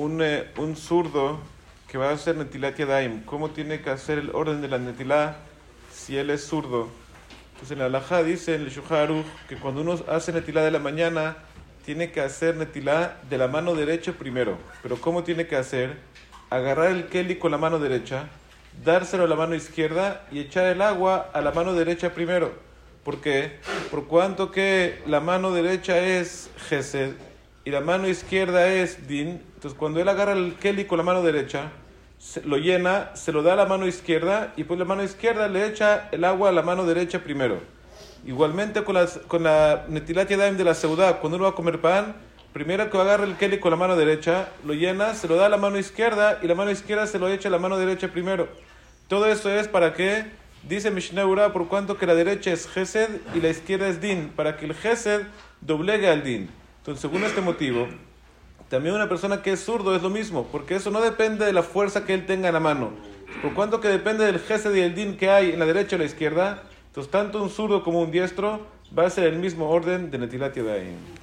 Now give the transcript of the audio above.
un, eh, un zurdo que va a hacer Netilat Yadayim, ¿cómo tiene que hacer el orden de la Netilá si él es zurdo? Pues en la Alajá dice en el Shuharuch que cuando uno hace Netilá de la mañana, tiene que hacer Netilá de la mano derecha primero. Pero ¿cómo tiene que hacer? Agarrar el Keli con la mano derecha, dárselo a la mano izquierda y echar el agua a la mano derecha primero. ¿Por qué? Por cuanto que la mano derecha es Gesed y la mano izquierda es Din. Entonces, cuando él agarra el Keli con la mano derecha, lo llena, se lo da a la mano izquierda y pues la mano izquierda le echa el agua a la mano derecha primero. Igualmente con, las, con la Netilat Yadayim de la Seudá, cuando uno va a comer pan, primero que agarra el Keli con la mano derecha, lo llena, se lo da a la mano izquierda y la mano izquierda se lo echa a la mano derecha primero. Todo eso es para que, dice Mishnah Ura, por cuanto que la derecha es Gesed y la izquierda es Din, para que el Gesed doblegue al Din. Entonces, según este motivo, también una persona que es zurdo es lo mismo, porque eso no depende de la fuerza que él tenga en la mano. Por cuanto que depende del Gesed y el Din que hay en la derecha o la izquierda, entonces tanto un zurdo como un diestro va a ser el mismo orden de Netilat Yadayim.